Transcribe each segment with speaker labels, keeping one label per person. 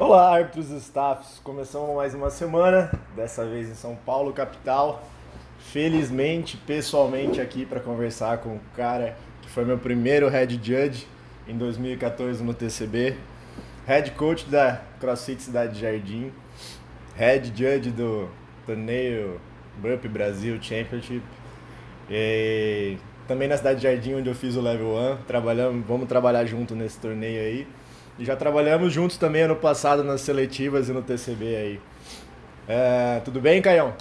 Speaker 1: Olá, árbitros e staffs. Começamos mais uma semana, dessa vez em São Paulo, capital. Felizmente, pessoalmente aqui para conversar com o cara que foi meu primeiro head judge em 2014 no TCB, head coach da CrossFit Cidade de Jardim, head judge do torneio Burp Brasil Championship. E também na Cidade de Jardim, onde eu fiz o Level 1. Trabalhamos, vamos trabalhar junto nesse torneio aí. E já trabalhamos juntos também ano passado nas seletivas e no TCB aí. É, tudo bem, Caião?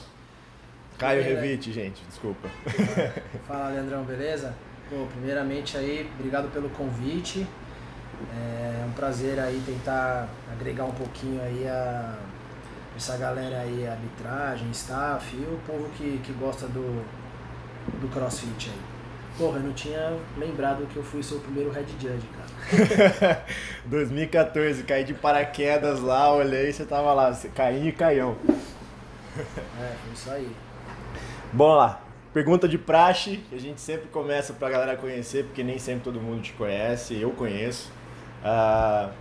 Speaker 1: Caio
Speaker 2: bem,
Speaker 1: Revite, gente, desculpa.
Speaker 2: Fala, Leandrão, beleza? Pô, primeiramente aí, obrigado pelo convite. É um prazer aí tentar agregar um pouquinho aí a essa galera aí, arbitragem, staff e o povo que, que gosta do, do crossfit aí. Porra, eu não tinha lembrado que eu fui seu primeiro head judge, cara.
Speaker 1: 2014, caí de paraquedas lá, olhei e você tava lá, você caiu e caião.
Speaker 2: É, foi isso aí.
Speaker 1: Bom lá, pergunta de praxe, que a gente sempre começa pra galera conhecer, porque nem sempre todo mundo te conhece, eu conheço. Ah,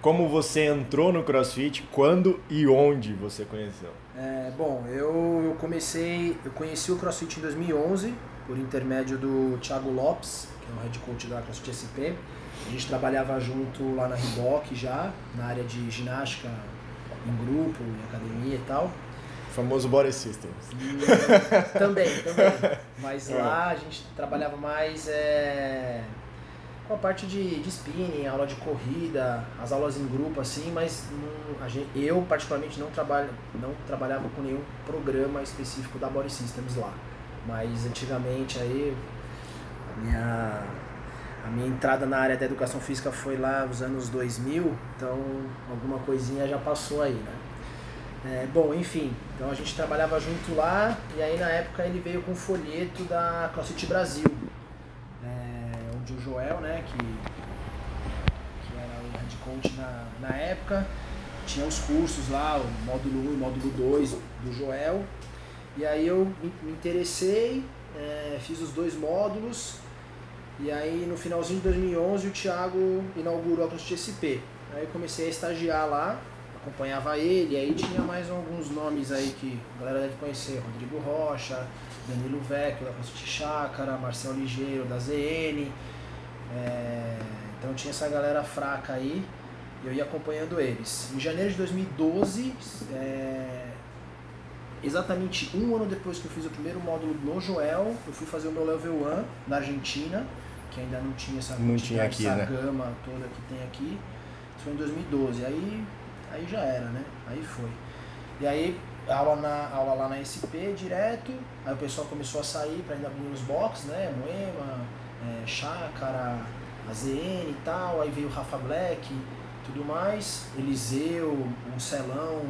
Speaker 1: como você entrou no CrossFit, quando e onde você conheceu?
Speaker 2: É, bom, eu, eu comecei, eu conheci o CrossFit em 2011 por intermédio do Thiago Lopes, que é o head coach da CrossFit SP. A gente trabalhava junto lá na Reebok já, na área de ginástica em grupo, em academia e tal.
Speaker 1: O famoso Body Systems.
Speaker 2: E, também, também. Mas lá a gente trabalhava mais é, com a parte de, de spinning, aula de corrida, as aulas em grupo assim, mas não, gente, eu particularmente não, trabalho, não trabalhava com nenhum programa específico da Body Systems lá. Mas antigamente aí a minha, a minha entrada na área da educação física foi lá nos anos 2000, então alguma coisinha já passou aí, né? É, bom, enfim, então a gente trabalhava junto lá e aí na época ele veio com um folheto da CrossFit Brasil, é, onde o Joel, né, que, que era o head coach na, na época, tinha os cursos lá, o módulo 1 e módulo 2 do Joel, e aí eu me interessei, é, fiz os dois módulos, e aí no finalzinho de 2011 o Thiago inaugurou a CrossFit SP. Aí eu comecei a estagiar lá, acompanhava ele, aí tinha mais alguns nomes aí que a galera deve conhecer, Rodrigo Rocha, Danilo Vecchio da CrossFit Chácara, Marcel Ligeiro da ZN, é, então tinha essa galera fraca aí, e eu ia acompanhando eles. Em janeiro de 2012, é, exatamente um ano depois que eu fiz o primeiro módulo no Joel, eu fui fazer o meu level 1 na Argentina, que ainda não tinha essa,
Speaker 1: Não tinha aqui,
Speaker 2: essa
Speaker 1: né?
Speaker 2: gama toda que tem aqui. Isso foi em 2012. Aí, aí já era, né? Aí foi. E aí, aula, na, aula lá na SP direto, aí o pessoal começou a sair para ainda abrir os boxes, né? Moema, é, Chácara, AZN e tal. Aí veio o Rafa Black tudo mais. Eliseu, o Celão,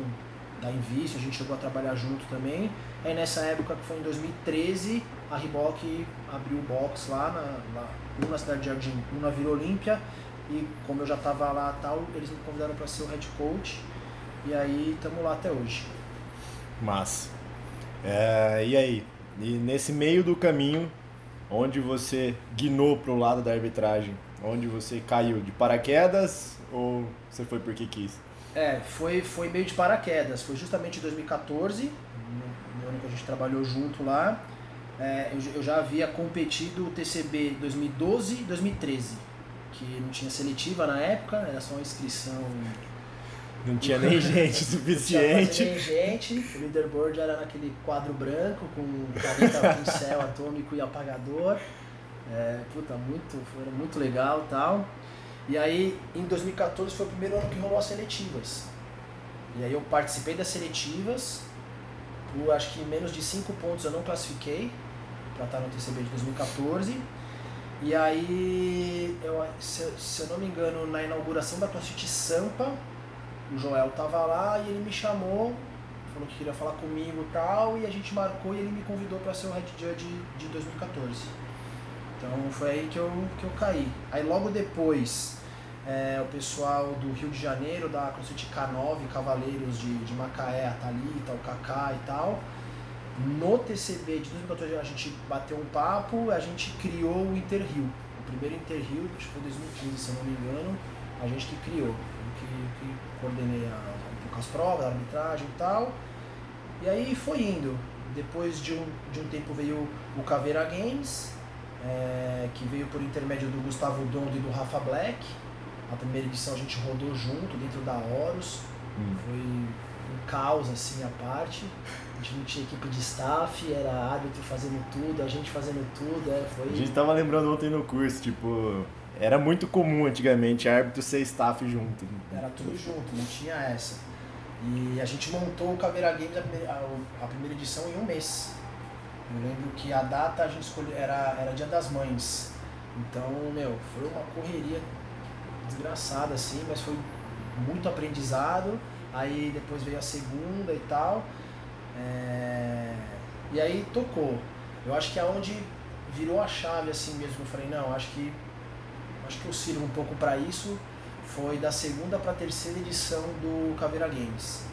Speaker 2: da Invício, a gente chegou a trabalhar junto também. Aí nessa época, que foi em 2013, a Reebok abriu o box lá, na, lá um na Cidade de Jardim, um na Vila Olímpia. E como eu já estava lá tal, eles me convidaram para ser o head coach. E aí estamos lá até hoje.
Speaker 1: Massa. É, e aí? E nesse meio do caminho, onde você guinou pro lado da arbitragem? Onde você caiu? De paraquedas ou você foi porque quis?
Speaker 2: É, foi, foi meio de paraquedas. Foi justamente em 2014, no, no ano que a gente trabalhou junto lá. É, eu, eu já havia competido o TCB 2012 e 2013, que não tinha seletiva na época, era só uma inscrição.
Speaker 1: Não tinha nem gente
Speaker 2: Não tinha
Speaker 1: suficiente.
Speaker 2: nem gente, o leaderboard era naquele quadro branco com caneta, pincel atômico e apagador. É, puta, muito, foi muito legal e tal. E aí, em 2014 foi o primeiro ano que rolou as seletivas. E aí eu participei das seletivas, por acho que menos de 5 pontos eu não classifiquei para estar no TCB de 2014. E aí, eu, se, se eu não me engano, na inauguração da CrossFit Sampa, o Joel tava lá e ele me chamou, falou que queria falar comigo e tal, e a gente marcou e ele me convidou para ser o Head Judge de 2014. Então foi aí que eu, que eu caí. Aí logo depois, é, o pessoal do Rio de Janeiro, da CrossFit K9, Cavaleiros de, de Macaé, a Thalita, o Kaká e tal, no TCB de 2014 a gente bateu um papo, a gente criou o Interrio. O primeiro Interrio, acho que foi 2015, se eu não me engano, a gente que criou. que, que coordenei a, um pouco as provas, a arbitragem e tal. E aí foi indo. Depois de um, de um tempo veio o Caveira Games, é, que veio por intermédio do Gustavo Dondo e do Rafa Black. A primeira edição a gente rodou junto dentro da Horus. Hum. Foi um caos assim a parte. A gente não tinha equipe de staff, era árbitro fazendo tudo, a gente fazendo tudo. É, foi...
Speaker 1: A gente tava lembrando ontem no curso, tipo, era muito comum antigamente árbitro ser staff junto.
Speaker 2: Era tudo junto, não tinha essa. E a gente montou o Caveira Games, a primeira, a, a primeira edição, em um mês. Eu lembro que a data a gente escolheu, era, era Dia das Mães. Então, meu, foi uma correria desgraçada assim, mas foi muito aprendizado. Aí depois veio a segunda e tal. É... E aí tocou. Eu acho que é onde virou a chave assim mesmo. Eu falei, não, acho que acho que eu sirvo um pouco para isso. Foi da segunda para terceira edição do Caveira Games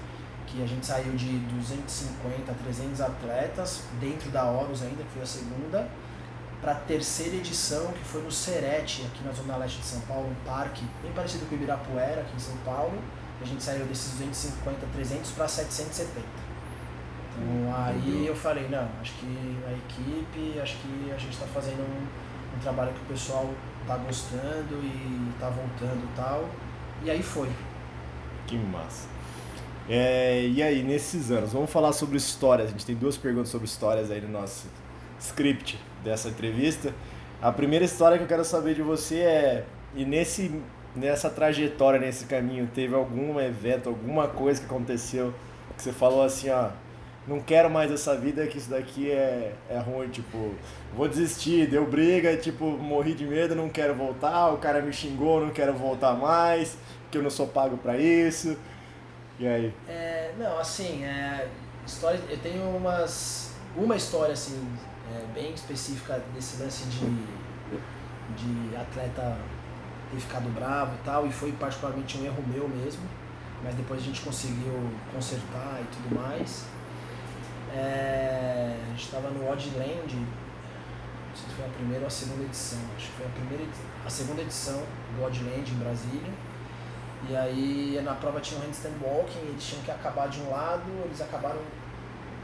Speaker 2: que a gente saiu de 250 a 300 atletas, dentro da Horus ainda, que foi a segunda, para a terceira edição, que foi no Serete, aqui na Zona Leste de São Paulo, um parque bem parecido com o Ibirapuera, aqui em São Paulo. A gente saiu desses 250, 300 para 770. Então aí eu falei, não, acho que a equipe, acho que a gente está fazendo um, um, trabalho que o pessoal está gostando e está voltando e tal. E aí foi.
Speaker 1: Que massa. É, e aí, nesses anos, vamos falar sobre histórias. A gente tem duas perguntas sobre histórias aí no nosso script dessa entrevista. A primeira história que eu quero saber de você é: e nesse, nessa trajetória, nesse caminho, teve algum evento, alguma coisa que aconteceu que você falou assim, ó, não quero mais essa vida, que isso daqui é, é ruim, tipo, vou desistir, deu briga, tipo, morri de medo, não quero voltar, o cara me xingou, não quero voltar mais, que eu não sou pago para isso. E aí?
Speaker 2: É, não, assim, é, história, eu tenho umas, uma história assim, é, bem específica desse lance de, de atleta ter ficado bravo e tal, e foi particularmente um erro meu mesmo, mas depois a gente conseguiu consertar e tudo mais. É, a gente estava no Oddland, não sei se foi a primeira ou a segunda edição, acho que foi a, primeira, a segunda edição do Oddland em Brasília e aí na prova tinha um handstand walking, eles tinham que acabar de um lado, eles acabaram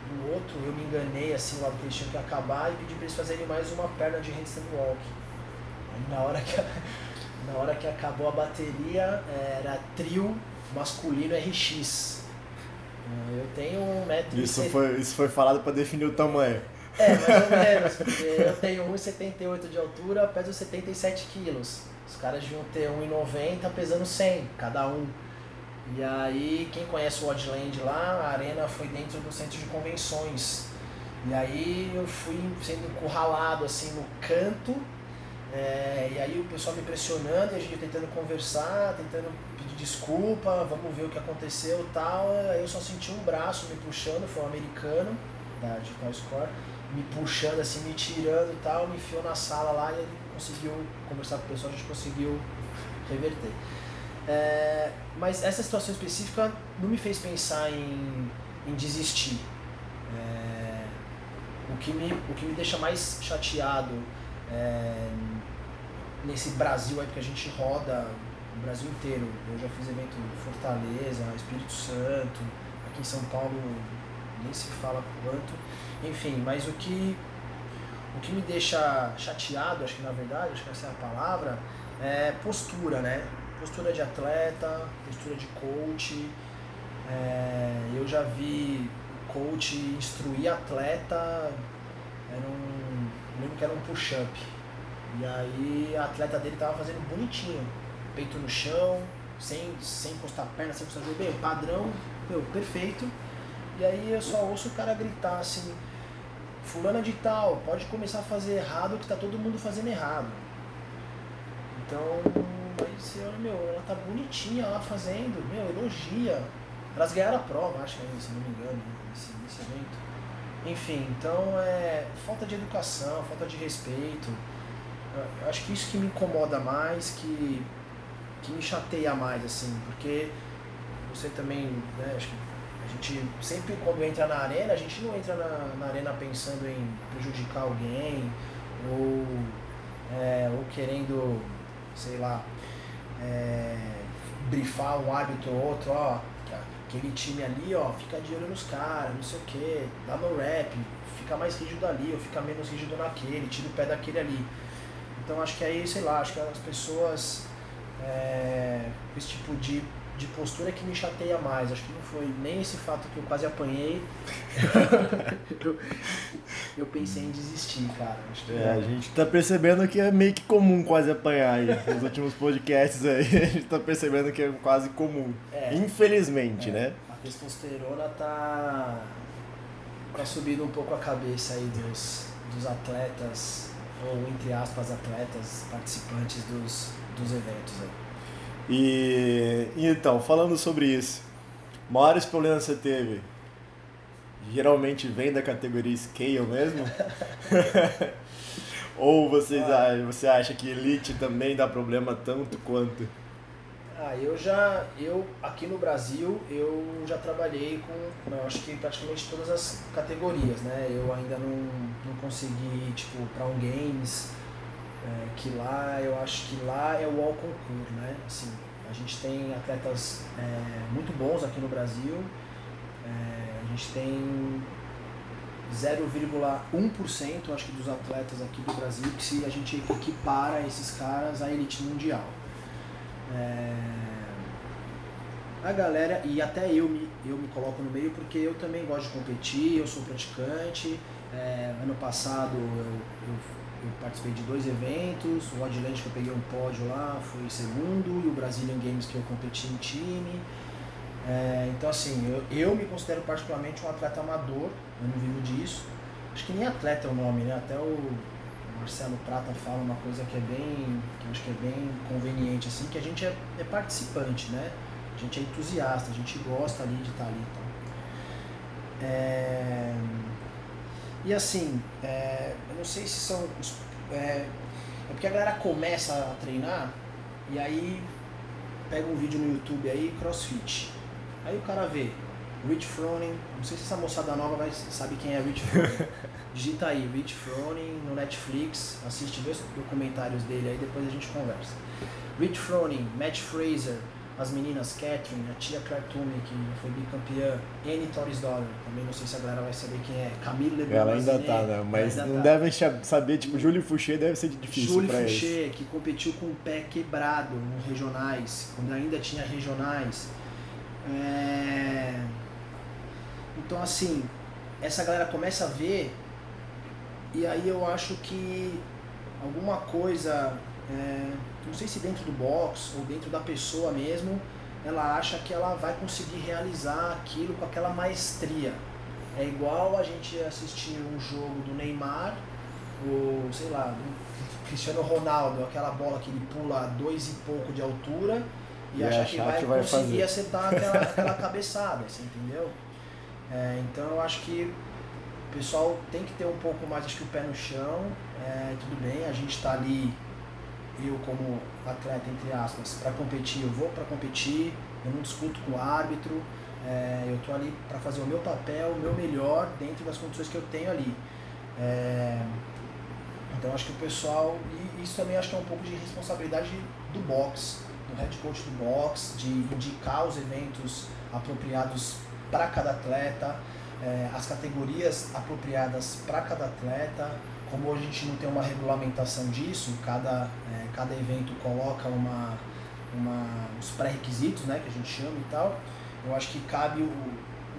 Speaker 2: do outro, eu me enganei assim, o lado que eles tinham que acabar e pedi para eles fazerem mais uma perna de handstand walking. Aí na hora que, na hora que acabou a bateria, era trio masculino RX. Eu tenho um metro
Speaker 1: isso foi Isso foi falado para definir o tamanho.
Speaker 2: É, mais ou menos, porque eu tenho 1,78 de altura, peso 77 quilos. Os caras deviam ter 1,90 pesando 100 cada um. E aí, quem conhece o Oddland lá, a arena foi dentro do centro de convenções. E aí eu fui sendo encurralado assim no canto. É, e aí o pessoal me pressionando, e a gente tentando conversar, tentando pedir desculpa, vamos ver o que aconteceu tal. Aí eu só senti um braço me puxando, foi um americano da Digital Score, me puxando assim, me tirando e tal, me enfiou na sala lá e ele conseguiu conversar com o pessoal, a gente conseguiu reverter. É, mas essa situação específica não me fez pensar em, em desistir. É, o, que me, o que me deixa mais chateado é, nesse Brasil aí, porque a gente roda o Brasil inteiro. Eu já fiz evento em Fortaleza, Espírito Santo, aqui em São Paulo nem se fala quanto. Enfim, mas o que o que me deixa chateado, acho que na verdade, acho que essa é a palavra, é postura, né? Postura de atleta, postura de coach. É, eu já vi coach instruir atleta, era um, lembro que era um push-up. E aí a atleta dele tava fazendo bonitinho, peito no chão, sem, sem encostar a perna, sem encostar o joelho, bem, padrão, meu, perfeito. E aí eu só ouço o cara gritar assim, fulana de tal, pode começar a fazer errado que tá todo mundo fazendo errado. Então, olha, meu, ela tá bonitinha lá fazendo, meu, elogia. Elas ganharam a prova, acho que é, se não me engano, nesse, nesse evento. Enfim, então é falta de educação, falta de respeito. Eu acho que isso que me incomoda mais, que, que me chateia mais, assim, porque você também, né, acho que a gente sempre quando entra na arena, a gente não entra na, na arena pensando em prejudicar alguém ou, é, ou querendo, sei lá, é, brifar um árbitro ou outro, ó, aquele time ali, ó, fica de olho nos caras, não sei o que, dá no rap, fica mais rígido ali, ou fica menos rígido naquele, tira o pé daquele ali. Então acho que aí, sei lá, acho que as pessoas é, esse tipo de, de postura que me chateia mais. Acho que não foi nem esse fato que eu quase apanhei. eu, eu, pensei em desistir, cara.
Speaker 1: é, a gente tá percebendo que é meio que comum quase apanhar aí. Nos últimos podcasts aí, a gente tá percebendo que é quase comum. É, Infelizmente, é, né?
Speaker 2: A testosterona tá, tá subindo um pouco a cabeça aí dos, dos atletas, ou entre aspas, atletas, participantes dos, dos eventos aí.
Speaker 1: E então, falando sobre isso, maiores problemas você teve? Geralmente vem da categoria scale mesmo? Ou vocês, ah, você acha que elite também dá problema tanto quanto?
Speaker 2: Ah, eu já, eu aqui no Brasil, eu já trabalhei com, eu acho que praticamente todas as categorias, né? Eu ainda não, não consegui, tipo, para um games, é, que lá, eu acho que lá é o all concurso, né? Assim, a gente tem atletas é, muito bons aqui no Brasil, é, a gente tem 0,1% acho que dos atletas aqui do Brasil que se a gente equipara esses caras à elite mundial. É, a galera, e até eu me, eu me coloco no meio porque eu também gosto de competir, eu sou praticante. É, ano passado eu, eu eu participei de dois eventos, o Adland que eu peguei um pódio lá foi segundo, e o Brazilian Games que eu competi em time. É, então assim, eu, eu me considero particularmente um atleta amador, eu não vivo disso. Acho que nem atleta é o nome, né? Até o Marcelo Prata fala uma coisa que é bem, que acho que é bem conveniente, assim, que a gente é, é participante, né? A gente é entusiasta, a gente gosta ali de estar ali. Então. É... E assim, é, eu não sei se são. É, é porque a galera começa a treinar e aí pega um vídeo no YouTube aí, crossfit. Aí o cara vê Rich Froning, não sei se essa moçada nova vai sabe quem é Rich Froning. Digita aí, Rich Froning no Netflix, assiste dois documentários dele aí, depois a gente conversa. Rich Froning, Matt Fraser, as meninas Catherine, a tia Claire Toomey, que foi bicampeã, Annie Torres Dollar, também não sei se a galera vai saber quem é, Camille Lebrun.
Speaker 1: Ela ainda tá, né? Mas não tá. devem saber, tipo, Júlio Fouché deve ser difícil Júlio Fouché,
Speaker 2: que competiu com o pé quebrado nos regionais, quando ainda tinha regionais. É... Então, assim, essa galera começa a ver, e aí eu acho que alguma coisa. É não sei se dentro do box ou dentro da pessoa mesmo, ela acha que ela vai conseguir realizar aquilo com aquela maestria. É igual a gente assistir um jogo do Neymar, ou sei lá, do Cristiano Ronaldo, aquela bola que ele pula dois e pouco de altura e, e achar que vai, que vai conseguir fazer. acertar aquela, aquela cabeçada, você entendeu? É, então eu acho que o pessoal tem que ter um pouco mais acho que o pé no chão, é, tudo bem, a gente está ali eu como atleta, entre aspas, para competir, eu vou para competir, eu não discuto com o árbitro, é, eu estou ali para fazer o meu papel, o meu melhor dentro das condições que eu tenho ali. É, então acho que o pessoal, e isso também acho que é um pouco de responsabilidade do box, do head coach do box, de indicar os eventos apropriados para cada atleta, é, as categorias apropriadas para cada atleta, como a gente não tem uma regulamentação disso, cada, é, cada evento coloca uma, uma, os pré-requisitos, né, que a gente chama e tal, eu acho que cabe o,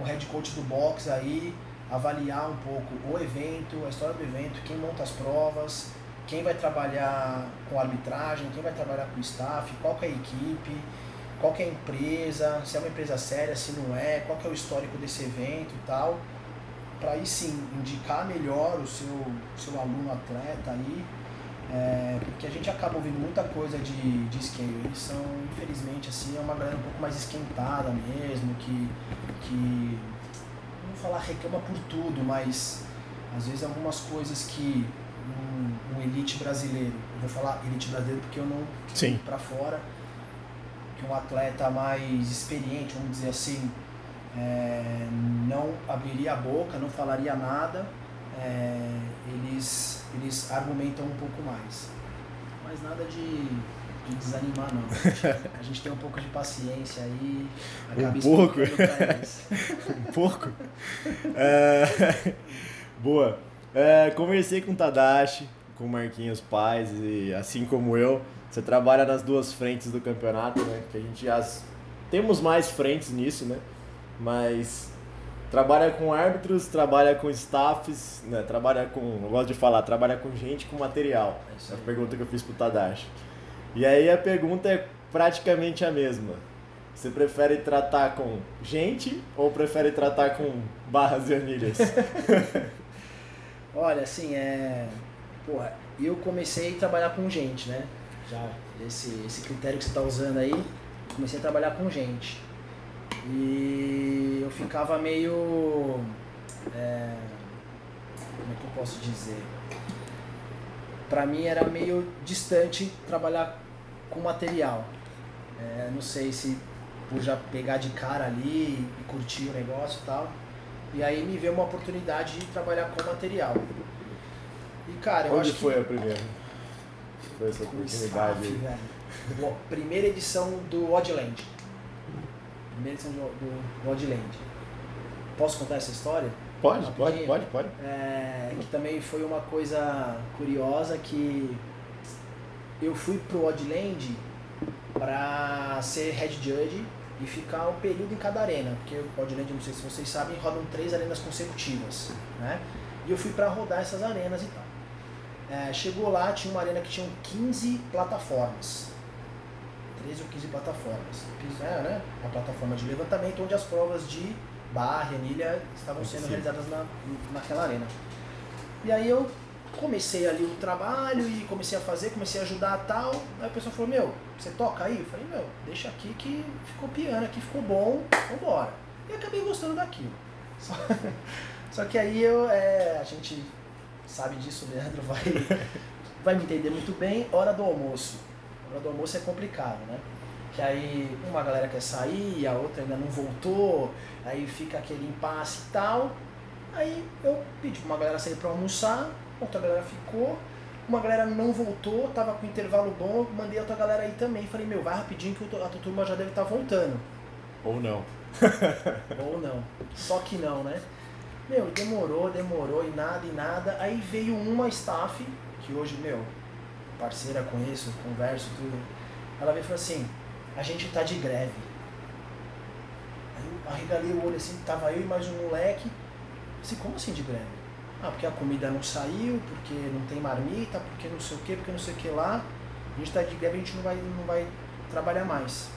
Speaker 2: o head coach do box aí avaliar um pouco o evento, a história do evento, quem monta as provas, quem vai trabalhar com arbitragem, quem vai trabalhar com staff, qual é a equipe, qual é a empresa, se é uma empresa séria, se não é, qual é o histórico desse evento e tal para aí sim indicar melhor o seu, seu aluno atleta aí, é, porque a gente acaba ouvindo muita coisa de, de scale. Eles são, infelizmente, assim, é uma galera um pouco mais esquentada mesmo, que, que não falar reclama por tudo, mas às vezes algumas coisas que um, um elite brasileiro, eu vou falar elite brasileiro porque eu não para fora, que um atleta mais experiente, vamos dizer assim, é, não abriria a boca, não falaria nada, é, eles, eles argumentam um pouco mais. Mas nada de de desanimar, não. A gente tem um pouco de paciência aí.
Speaker 1: Um pouco? um pouco? É... Boa. É, conversei com o Tadashi, com o Marquinhos Paz, e assim como eu, você trabalha nas duas frentes do campeonato, né? Que a gente as... temos mais frentes nisso, né? Mas trabalha com árbitros, trabalha com staffs, né? trabalha com, eu gosto de falar, trabalha com gente, com material. É a pergunta que eu fiz pro Tadashi. E aí a pergunta é praticamente a mesma. Você prefere tratar com gente ou prefere tratar com barras e anilhas?
Speaker 2: Olha, assim, é. Porra, eu comecei a trabalhar com gente, né? Já esse, esse critério que você está usando aí, comecei a trabalhar com gente. E eu ficava meio. É, como é que eu posso dizer? Pra mim era meio distante trabalhar com material. É, não sei se por já pegar de cara ali e curtir o negócio e tal. E aí me veio uma oportunidade de trabalhar com material. E cara, eu
Speaker 1: Onde
Speaker 2: acho
Speaker 1: foi
Speaker 2: que...
Speaker 1: a primeira? Foi essa oportunidade?
Speaker 2: Staff. Primeira edição do Oddland. Edição do, do Oddland. Posso contar essa história?
Speaker 1: Pode, pode, pode, pode.
Speaker 2: É, que também foi uma coisa curiosa que eu fui pro Oddland para ser head judge e ficar um período em cada arena, porque o Oddland, não sei se vocês sabem, rodam três arenas consecutivas, né? E eu fui para rodar essas arenas e tal. É, chegou lá, tinha uma arena que tinha 15 plataformas. 13 ou 15 plataformas. É, né? Uma plataforma de levantamento onde as provas de barra e anilha estavam sendo Sim. realizadas na, naquela arena. E aí eu comecei ali o trabalho e comecei a fazer, comecei a ajudar tal. Aí a pessoa falou, meu, você toca aí? Eu falei, meu, deixa aqui que ficou piano, aqui ficou bom, vambora. E acabei gostando daquilo. Só, só que aí eu, é, a gente sabe disso, o Leandro vai, vai me entender muito bem, hora do almoço. Hora do almoço é complicado, né? Que aí uma galera quer sair, a outra ainda não voltou, aí fica aquele impasse e tal. Aí eu pedi pra uma galera sair pra almoçar, outra galera ficou, uma galera não voltou, tava com intervalo bom, mandei a outra galera aí também. Falei, meu, vai rapidinho que a tua turma já deve estar tá voltando.
Speaker 1: Ou não.
Speaker 2: Ou não. Só que não, né? Meu, demorou, demorou e nada e nada. Aí veio uma staff, que hoje, meu, parceira conheço, converso, tudo. Ela veio e falou assim, a gente tá de greve. Aí eu arregalei o olho assim, tava eu e mais um moleque. Assim, como assim de greve? Ah, porque a comida não saiu, porque não tem marmita, porque não sei o que, porque não sei o que lá. A gente tá de greve, a gente não vai, não vai trabalhar mais.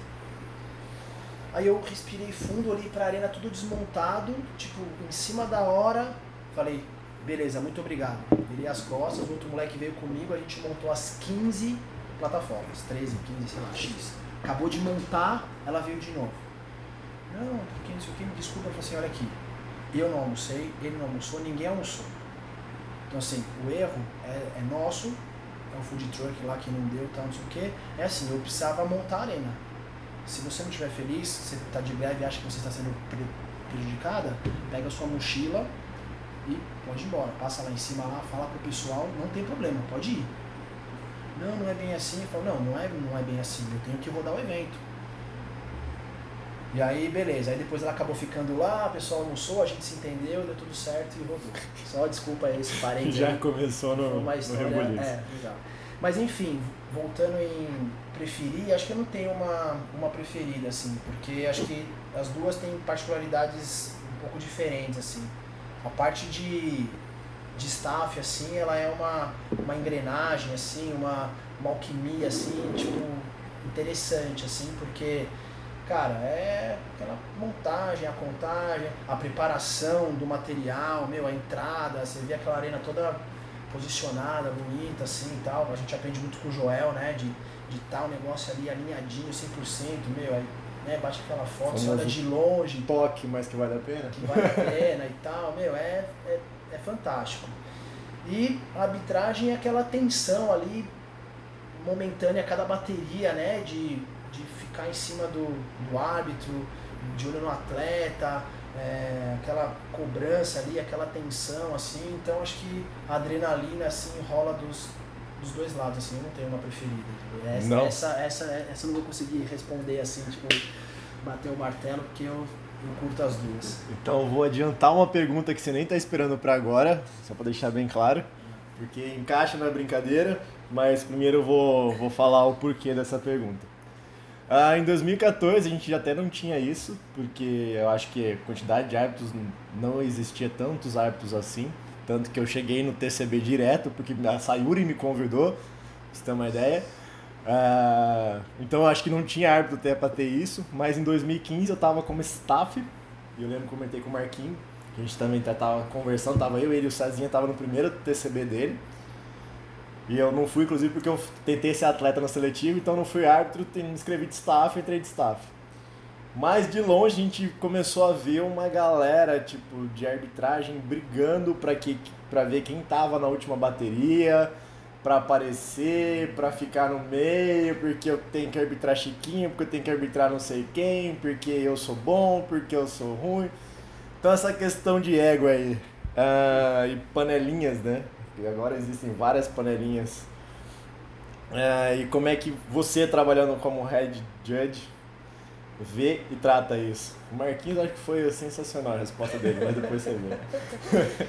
Speaker 2: Aí eu respirei fundo, olhei pra arena tudo desmontado, tipo, em cima da hora, falei, beleza, muito obrigado. Virei as costas, o outro moleque veio comigo, a gente montou as 15 plataformas, 13, 15, sei lá, X. Acabou de montar, ela veio de novo. Não, porque não sei o que, me desculpa, eu falei assim, olha aqui, eu não almocei, ele não almoçou, ninguém almoçou. Então assim, o erro é, é nosso, é um food truck lá que não deu, tal, não sei o que. É assim, eu precisava montar a arena se você não estiver feliz, você está de greve e acha que você está sendo prejudicada, pega sua mochila e pode ir embora. Passa lá em cima lá, fala pro pessoal, não tem problema, pode ir. Não, não é bem assim. Eu falo, não, não é, não é bem assim, eu tenho que rodar o evento. E aí, beleza. Aí depois ela acabou ficando lá, o pessoal almoçou, a gente se entendeu, deu tudo certo e rodou. Só desculpa esse parênteses.
Speaker 1: Já
Speaker 2: aí.
Speaker 1: começou no, uma história, no É,
Speaker 2: legal. Mas enfim, voltando em preferir, acho que eu não tenho uma, uma preferida, assim, porque acho que as duas têm particularidades um pouco diferentes, assim. A parte de, de staff, assim, ela é uma, uma engrenagem, assim, uma, uma alquimia, assim, tipo, interessante, assim, porque, cara, é aquela montagem, a contagem, a preparação do material, meu, a entrada, você vê aquela arena toda posicionada, bonita, assim e tal. A gente aprende muito com o Joel, né? De, de tal tá negócio ali alinhadinho 100%, meu, aí né, bate aquela foto, você olha de longe.
Speaker 1: Toque, mas que vale a pena.
Speaker 2: Que vale a pena e tal, meu, é, é, é fantástico. E a arbitragem é aquela tensão ali, momentânea cada bateria, né? De, de ficar em cima do, do árbitro, de olho no atleta, é, aquela cobrança ali, aquela tensão, assim. Então acho que a adrenalina assim rola dos, dos dois lados, assim, eu não tenho uma preferida. Essa,
Speaker 1: não.
Speaker 2: Essa, essa, essa eu não vou conseguir responder assim, tipo, bater o martelo, porque eu, eu curto as duas.
Speaker 1: Então eu vou adiantar uma pergunta que você nem tá esperando para agora, só para deixar bem claro, porque encaixa na brincadeira, mas primeiro eu vou, vou falar o porquê dessa pergunta. Ah, em 2014 a gente até não tinha isso, porque eu acho que a quantidade de árbitros não existia tantos árbitros assim. Tanto que eu cheguei no TCB direto, porque a Sayuri me convidou, pra você ter uma ideia. Uh, então acho que não tinha árbitro até para ter isso, mas em 2015 eu estava como staff, e eu lembro que comentei com o Marquinhos, que a gente também tava conversando, tava eu, ele e o Cezinha, tava no primeiro TCB dele. E eu não fui, inclusive, porque eu tentei ser atleta na seletiva, então não fui árbitro, me inscrevi de staff, entrei de staff. Mas de longe a gente começou a ver uma galera tipo de arbitragem brigando para que para ver quem tava na última bateria, para aparecer, para ficar no meio, porque eu tenho que arbitrar Chiquinho, porque eu tenho que arbitrar não sei quem, porque eu sou bom, porque eu sou ruim. Então essa questão de ego aí uh, e panelinhas, né? E agora existem várias panelinhas. Uh, e como é que você trabalhando como head judge vê e trata isso. O Marquinhos acho que foi sensacional a resposta dele, mas depois você vê.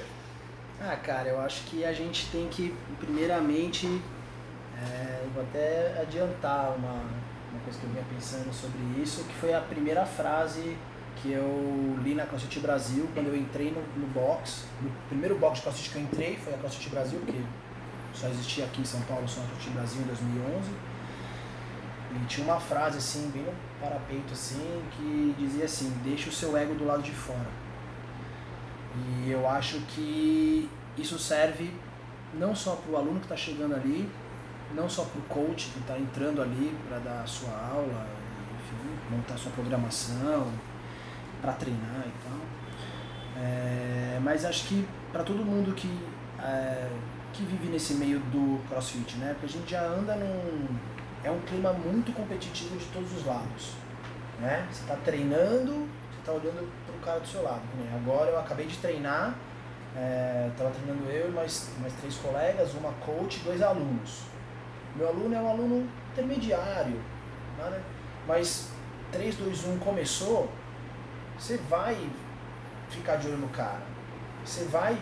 Speaker 2: ah, cara, eu acho que a gente tem que, primeiramente, é, vou até adiantar uma, uma coisa que eu vinha pensando sobre isso, que foi a primeira frase que eu li na CrossFit Brasil quando eu entrei no, no box. No primeiro box de CrossFit que eu entrei foi a CrossFit Brasil, porque só existia aqui em São Paulo só a CrossFit Brasil em 2011. E tinha uma frase assim, bem no parapeito assim, que dizia assim, deixa o seu ego do lado de fora. E eu acho que isso serve não só para o aluno que está chegando ali, não só para o coach que está entrando ali para dar a sua aula, enfim, montar sua programação, para treinar e tal. É, mas acho que para todo mundo que, é, que vive nesse meio do crossfit, né? Porque a gente já anda num, é um clima muito competitivo de todos os lados. Né? Você está treinando, você está olhando para o cara do seu lado. Agora eu acabei de treinar, estava é, treinando eu e mais, mais três colegas, uma coach dois alunos. Meu aluno é um aluno intermediário, né? mas 3, 2, 1 começou, você vai ficar de olho no cara. Você vai,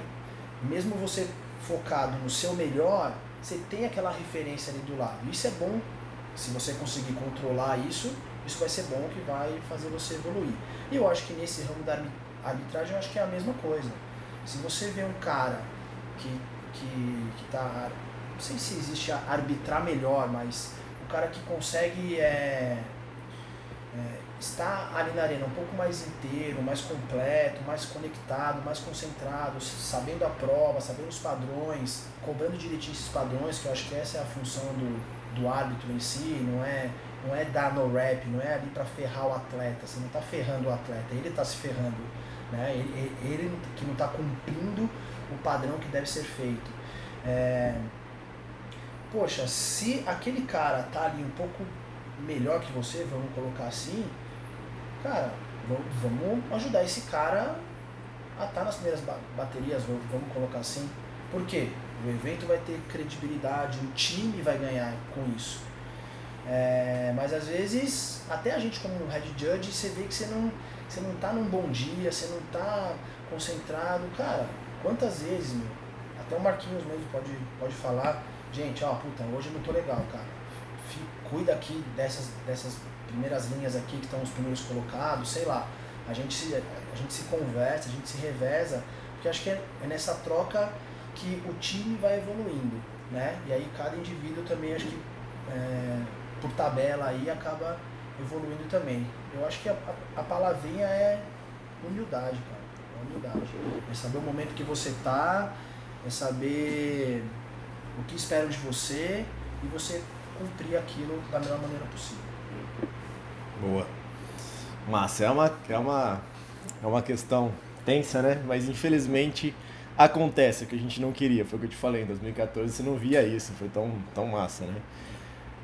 Speaker 2: mesmo você focado no seu melhor, você tem aquela referência ali do lado. Isso é bom se você conseguir controlar isso, isso vai ser bom que vai fazer você evoluir. E eu acho que nesse ramo da arbitragem eu acho que é a mesma coisa. Se você vê um cara que que que tá, não sei se existe arbitrar melhor, mas o cara que consegue é, é, estar ali na arena um pouco mais inteiro, mais completo, mais conectado, mais concentrado, sabendo a prova, sabendo os padrões, cobrando direitinho esses padrões, que eu acho que essa é a função do, do árbitro em si, não é, não é dar no rap, não é ali para ferrar o atleta, você não está ferrando o atleta, ele está se ferrando, né? ele, ele que não está cumprindo o padrão que deve ser feito. É... Poxa, se aquele cara tá ali um pouco melhor que você, vamos colocar assim, cara, vamos ajudar esse cara a estar tá nas primeiras baterias, vamos colocar assim. Por quê? O evento vai ter credibilidade, o time vai ganhar com isso. É, mas às vezes, até a gente como head judge, você vê que você não, você não tá num bom dia, você não tá concentrado. Cara, quantas vezes, meu, até o Marquinhos mesmo pode, pode falar, gente, ó, puta, hoje eu não tô legal, cara. Cuida aqui dessas, dessas primeiras linhas aqui que estão os primeiros colocados, sei lá. A gente, se, a gente se conversa, a gente se reveza, porque acho que é, é nessa troca que o time vai evoluindo, né? E aí cada indivíduo também acho que é, por tabela aí acaba evoluindo também. Eu acho que a, a, palavrinha é humildade, cara. É humildade. É saber o momento que você tá, é saber o que esperam de você e você cumprir aquilo da melhor maneira possível.
Speaker 1: Boa. Massa, é uma, é uma, é uma questão tensa, né? Mas infelizmente acontece, que a gente não queria, foi o que eu te falei, em 2014 você não via isso, foi tão, tão massa, né?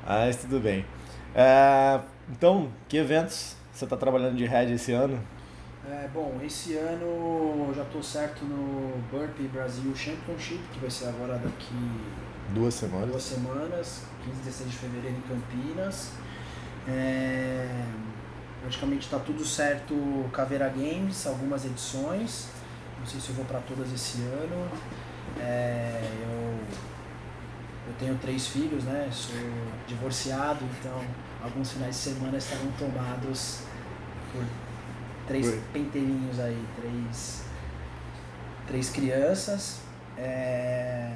Speaker 1: Mas tudo bem. É, então, que eventos você está trabalhando de head esse ano?
Speaker 2: É, bom, esse ano eu já estou certo no Burpee Brasil Championship, que vai ser agora daqui
Speaker 1: duas semanas.
Speaker 2: Duas semanas, 15 e 16 de fevereiro em Campinas. É, praticamente está tudo certo Caveira Games, algumas edições. Não sei se eu vou para todas esse ano. É, eu, eu tenho três filhos, né? Sou divorciado, então alguns finais de semana estarão tomados por três Oi. penteirinhos aí, três, três crianças. É,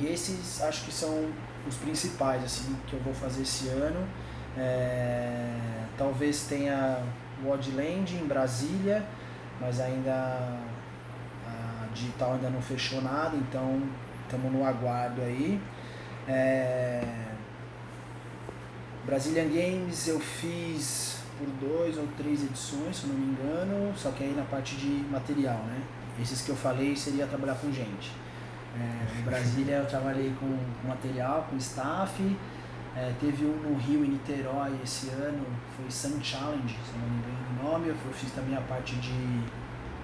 Speaker 2: e esses acho que são os principais assim que eu vou fazer esse ano. É, talvez tenha o Oddland em Brasília, mas ainda a digital ainda não fechou nada, então estamos no aguardo aí. É, Games eu fiz por dois ou três edições, se eu não me engano, só que aí na parte de material, né? Esses que eu falei seria trabalhar com gente. É, em Brasília eu trabalhei com material, com staff. É, teve um no Rio, em Niterói, esse ano, foi Sun Challenge, se não me engano o nome. Eu fiz também a parte de,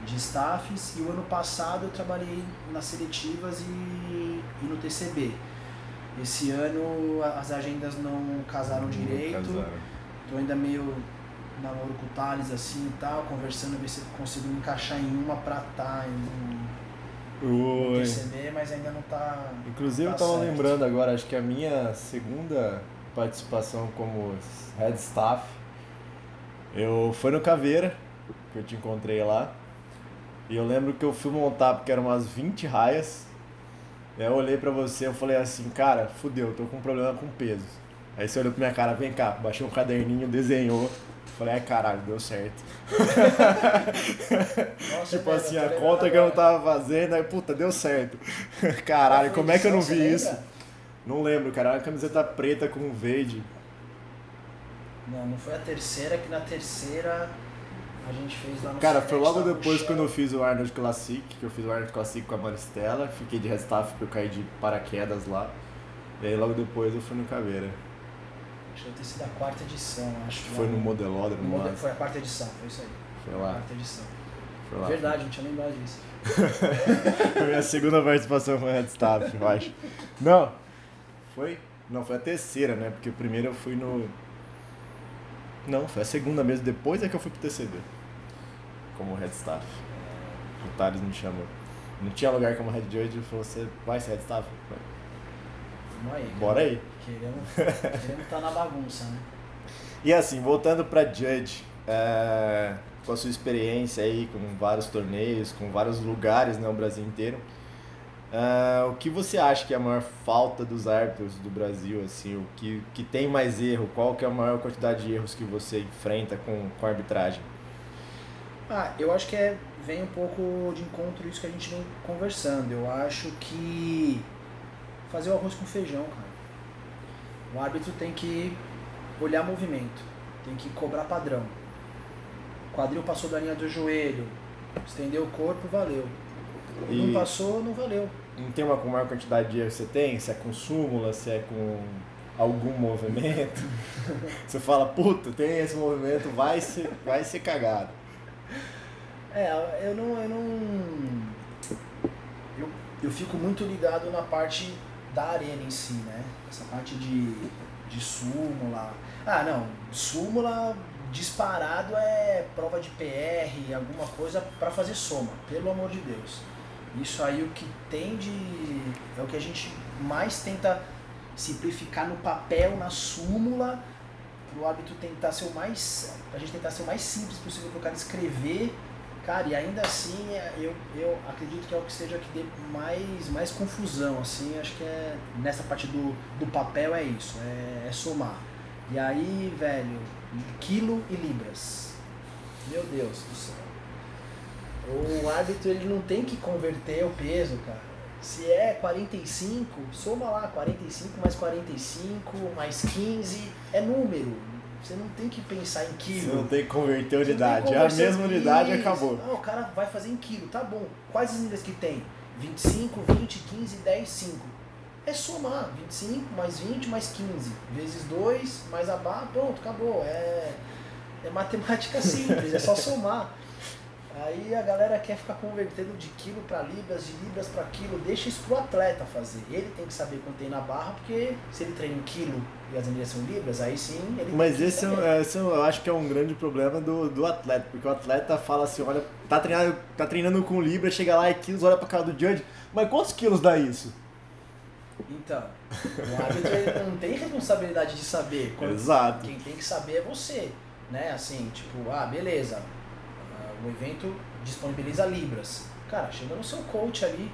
Speaker 2: de staffs. E o ano passado eu trabalhei nas seletivas e, e no TCB. Esse ano as agendas não casaram não direito. Estou ainda meio namoro com o Thales assim e tal, conversando, ver se consigo encaixar em uma pra estar tá em um TCB, mas ainda não tá.
Speaker 1: Inclusive
Speaker 2: tá
Speaker 1: eu tava certo. lembrando agora, acho que a minha segunda participação como head staff, eu foi no Caveira, que eu te encontrei lá. E eu lembro que eu fui montar porque eram umas 20 raias. Eu olhei pra você e falei assim, cara, fudeu, tô com um problema com peso. Aí você olhou pra minha cara, vem cá, baixou um caderninho, desenhou. Falei, ai caralho, deu certo. Nossa, tipo assim, a conta que eu não tava fazendo, aí puta, deu certo. Caralho, como é que eu não vi isso? Não lembro, cara. Uma camiseta preta com verde.
Speaker 2: Não, não foi a terceira, que na terceira a gente fez lá no
Speaker 1: Cara, foi logo depois quando eu fiz o Arnold Classic, que eu fiz o Arnold Classic com a Maristela, fiquei de restaff porque eu caí de paraquedas lá. E aí logo depois eu fui no Caveira.
Speaker 2: Acho que deve ter sido a quarta edição, acho.
Speaker 1: Foi no Modelódromo?
Speaker 2: No model, foi a quarta edição, foi isso aí.
Speaker 1: Foi lá. A
Speaker 2: quarta edição. Foi lá. Verdade, não tinha lembrado disso.
Speaker 1: foi a minha segunda participação com Red Staff, eu acho. Não, foi? Não, foi a terceira, né? Porque o primeiro eu fui no. Não, foi a segunda mesmo, depois é que eu fui pro TCB. Como Red Staff. O Thales me chamou. Não tinha lugar como Red Judge, ele falou, você vai ser Red Staff?
Speaker 2: Vamos aí.
Speaker 1: Bora aí.
Speaker 2: Queremos estar tá na bagunça, né?
Speaker 1: E assim, voltando para Judge, é, com a sua experiência aí com vários torneios, com vários lugares no né, Brasil inteiro, é, o que você acha que é a maior falta dos árbitros do Brasil, assim, o que, que tem mais erro, qual que é a maior quantidade de erros que você enfrenta com, com a arbitragem?
Speaker 2: Ah, eu acho que é, vem um pouco de encontro isso que a gente vem conversando. Eu acho que fazer o arroz com feijão, cara. O árbitro tem que olhar movimento, tem que cobrar padrão. O quadril passou da linha do joelho, estendeu o corpo, valeu. E não passou, não valeu.
Speaker 1: Não tem uma maior quantidade de que você tem? Se é com súmula, se é com algum movimento. você fala, puta, tem esse movimento, vai ser, vai ser cagado.
Speaker 2: É, eu não. Eu não. Eu, eu fico muito ligado na parte da arena em si, né? Essa parte de, de súmula. Ah, não, súmula disparado é prova de PR, alguma coisa para fazer soma, pelo amor de Deus. Isso aí o que tem de. é o que a gente mais tenta simplificar no papel, na súmula, para o hábito tentar ser o mais. a gente tentar ser o mais simples possível para o cara escrever Cara, e ainda assim, é, eu, eu acredito que é o que seja que dê mais, mais confusão, assim, acho que é nessa parte do, do papel é isso, é, é somar. E aí, velho, quilo e libras. Meu Deus do céu. O árbitro ele não tem que converter o peso, cara. Se é 45, soma lá 45 mais 45 mais 15, é número. Você não tem que pensar em quilo.
Speaker 1: Você não tem que converter unidade. É a mesma unidade e acabou.
Speaker 2: Não, o cara vai fazer em quilo, tá bom. Quais as níveis que tem? 25, 20, 15, 10, 5. É somar. 25 mais 20 mais 15. Vezes 2 mais abaixo, pronto, acabou. É, é matemática simples, é só somar. Aí a galera quer ficar convertendo de quilo para libras, de libras para quilo. Deixa isso pro atleta fazer. Ele tem que saber quanto tem na barra, porque se ele treina um quilo e as anilhas são libras, aí sim ele
Speaker 1: Mas esse, é, esse eu acho que é um grande problema do, do atleta, porque o atleta fala assim, olha, tá treinando, tá treinando com libras, chega lá e quilos, olha pra cara do judge, mas quantos quilos dá isso?
Speaker 2: Então, o árbitro não tem responsabilidade de saber.
Speaker 1: Exato.
Speaker 2: Quem tem que saber é você, né? Assim, tipo, ah, beleza, o evento disponibiliza libras. Cara, chega no seu coach ali,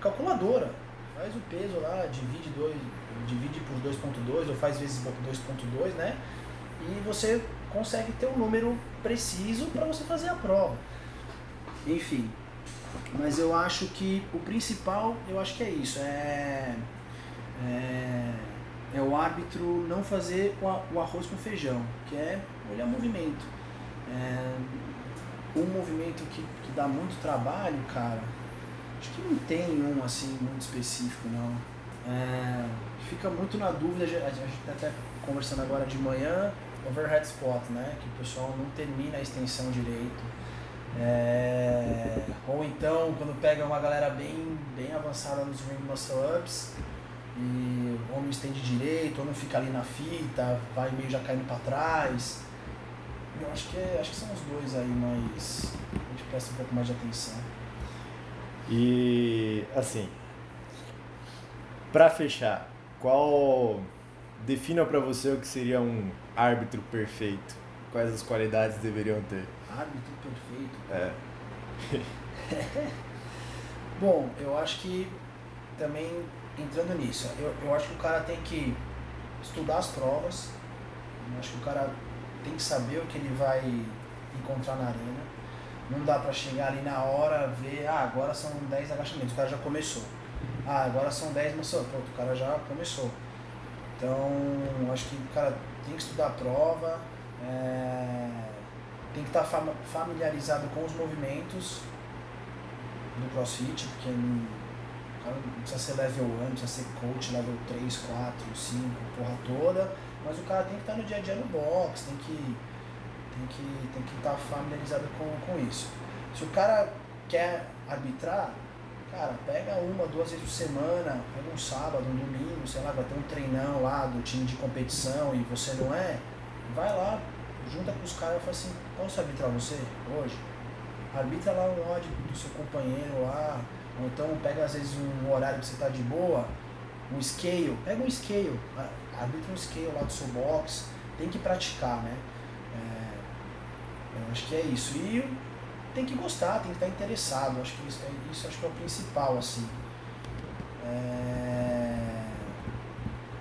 Speaker 2: calculadora, faz o peso lá, divide, dois, divide por 2.2 ou faz vezes 2.2, né? E você consegue ter um número preciso para você fazer a prova. Enfim, mas eu acho que o principal, eu acho que é isso, é, é, é o árbitro não fazer o arroz com feijão, que é olhar movimento. É, um movimento que, que dá muito trabalho, cara, acho que não tem um assim muito específico, não. É, fica muito na dúvida, a gente está até conversando agora de manhã, overhead spot, né? Que o pessoal não termina a extensão direito. É, ou então quando pega uma galera bem, bem avançada nos ring muscle ups e ou não estende direito, ou não fica ali na fita, vai meio já caindo para trás. Eu acho que, é, acho que são os dois aí, mas a gente presta um pouco mais de atenção.
Speaker 1: E assim, para fechar, qual defina para você o que seria um árbitro perfeito? Quais as qualidades deveriam ter?
Speaker 2: Árbitro perfeito. É. Bom, eu acho que também entrando nisso, eu, eu acho que o cara tem que estudar as provas. Eu acho que o cara tem que saber o que ele vai encontrar na arena. Não dá para chegar ali na hora, ver, ah, agora são 10 agachamentos, o cara já começou. Ah, agora são 10 maçãs, pronto, o cara já começou. Então, acho que o cara tem que estudar a prova, é, tem que estar tá familiarizado com os movimentos do crossfit, porque não, o cara não precisa ser level 1, não precisa ser coach level 3, 4, 5, porra toda mas o cara tem que estar no dia a dia no box, tem que tem que tem que estar familiarizado com, com isso. Se o cara quer arbitrar, cara, pega uma, duas vezes por semana, pega um sábado, um domingo, sei lá, vai ter um treinão lá do time de competição e você não é, vai lá, junta com os caras e fala assim, posso arbitrar você hoje? Arbitra lá um ódio do seu companheiro lá, ou então pega às vezes um horário que você tá de boa, um scale, pega um scale, arbitra um scale lá do seu box, tem que praticar, né? É, eu acho que é isso. E tem que gostar, tem que estar interessado. Acho que isso, é, isso acho que é o principal, assim. É,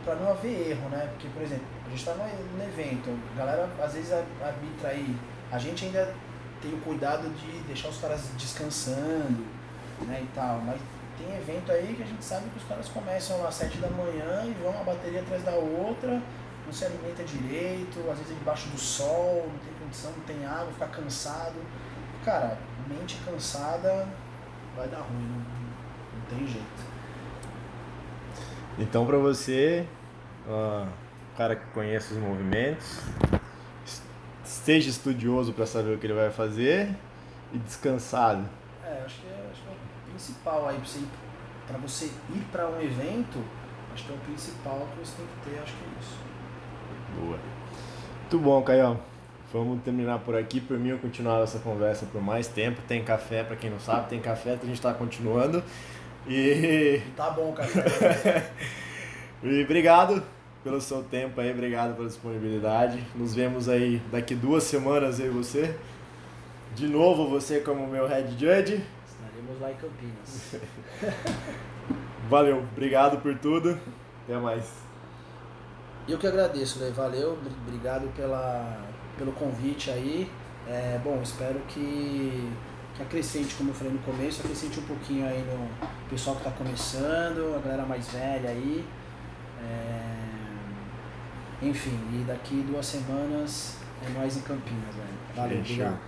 Speaker 2: para não haver erro, né? Porque, por exemplo, a gente está no evento, a galera às vezes arbitra aí, a gente ainda tem o cuidado de deixar os caras descansando, né, e tal, mas tem evento aí que a gente sabe que os caras começam às 7 da manhã e vão uma bateria atrás da outra, não se alimenta direito, às vezes debaixo do sol, não tem condição, não tem água, fica cansado. Cara, mente cansada vai dar ruim, não, não tem jeito.
Speaker 1: Então pra você, uh, cara que conhece os movimentos, esteja estudioso para saber o que ele vai fazer e descansado.
Speaker 2: É, acho que é principal aí para você ir para um evento, acho que é o principal que você tem que ter, acho que é isso.
Speaker 1: Boa. Muito bom, Caio. Vamos terminar por aqui. Por mim, eu continuar essa conversa por mais tempo. Tem café, para quem não sabe, tem café, a gente está continuando. E.
Speaker 2: Tá bom, café.
Speaker 1: e obrigado pelo seu tempo aí, obrigado pela disponibilidade. Nos vemos aí daqui duas semanas, eu e você. De novo, você como meu head judge
Speaker 2: lá em Campinas.
Speaker 1: Valeu, obrigado por tudo. Até mais.
Speaker 2: Eu que agradeço, Lê. Valeu, obrigado pela, pelo convite aí. É, bom, espero que, que acrescente, como eu falei no começo, acrescente um pouquinho aí no pessoal que está começando, a galera mais velha aí. É, enfim, e daqui duas semanas é mais em Campinas, velho. Valeu, obrigado.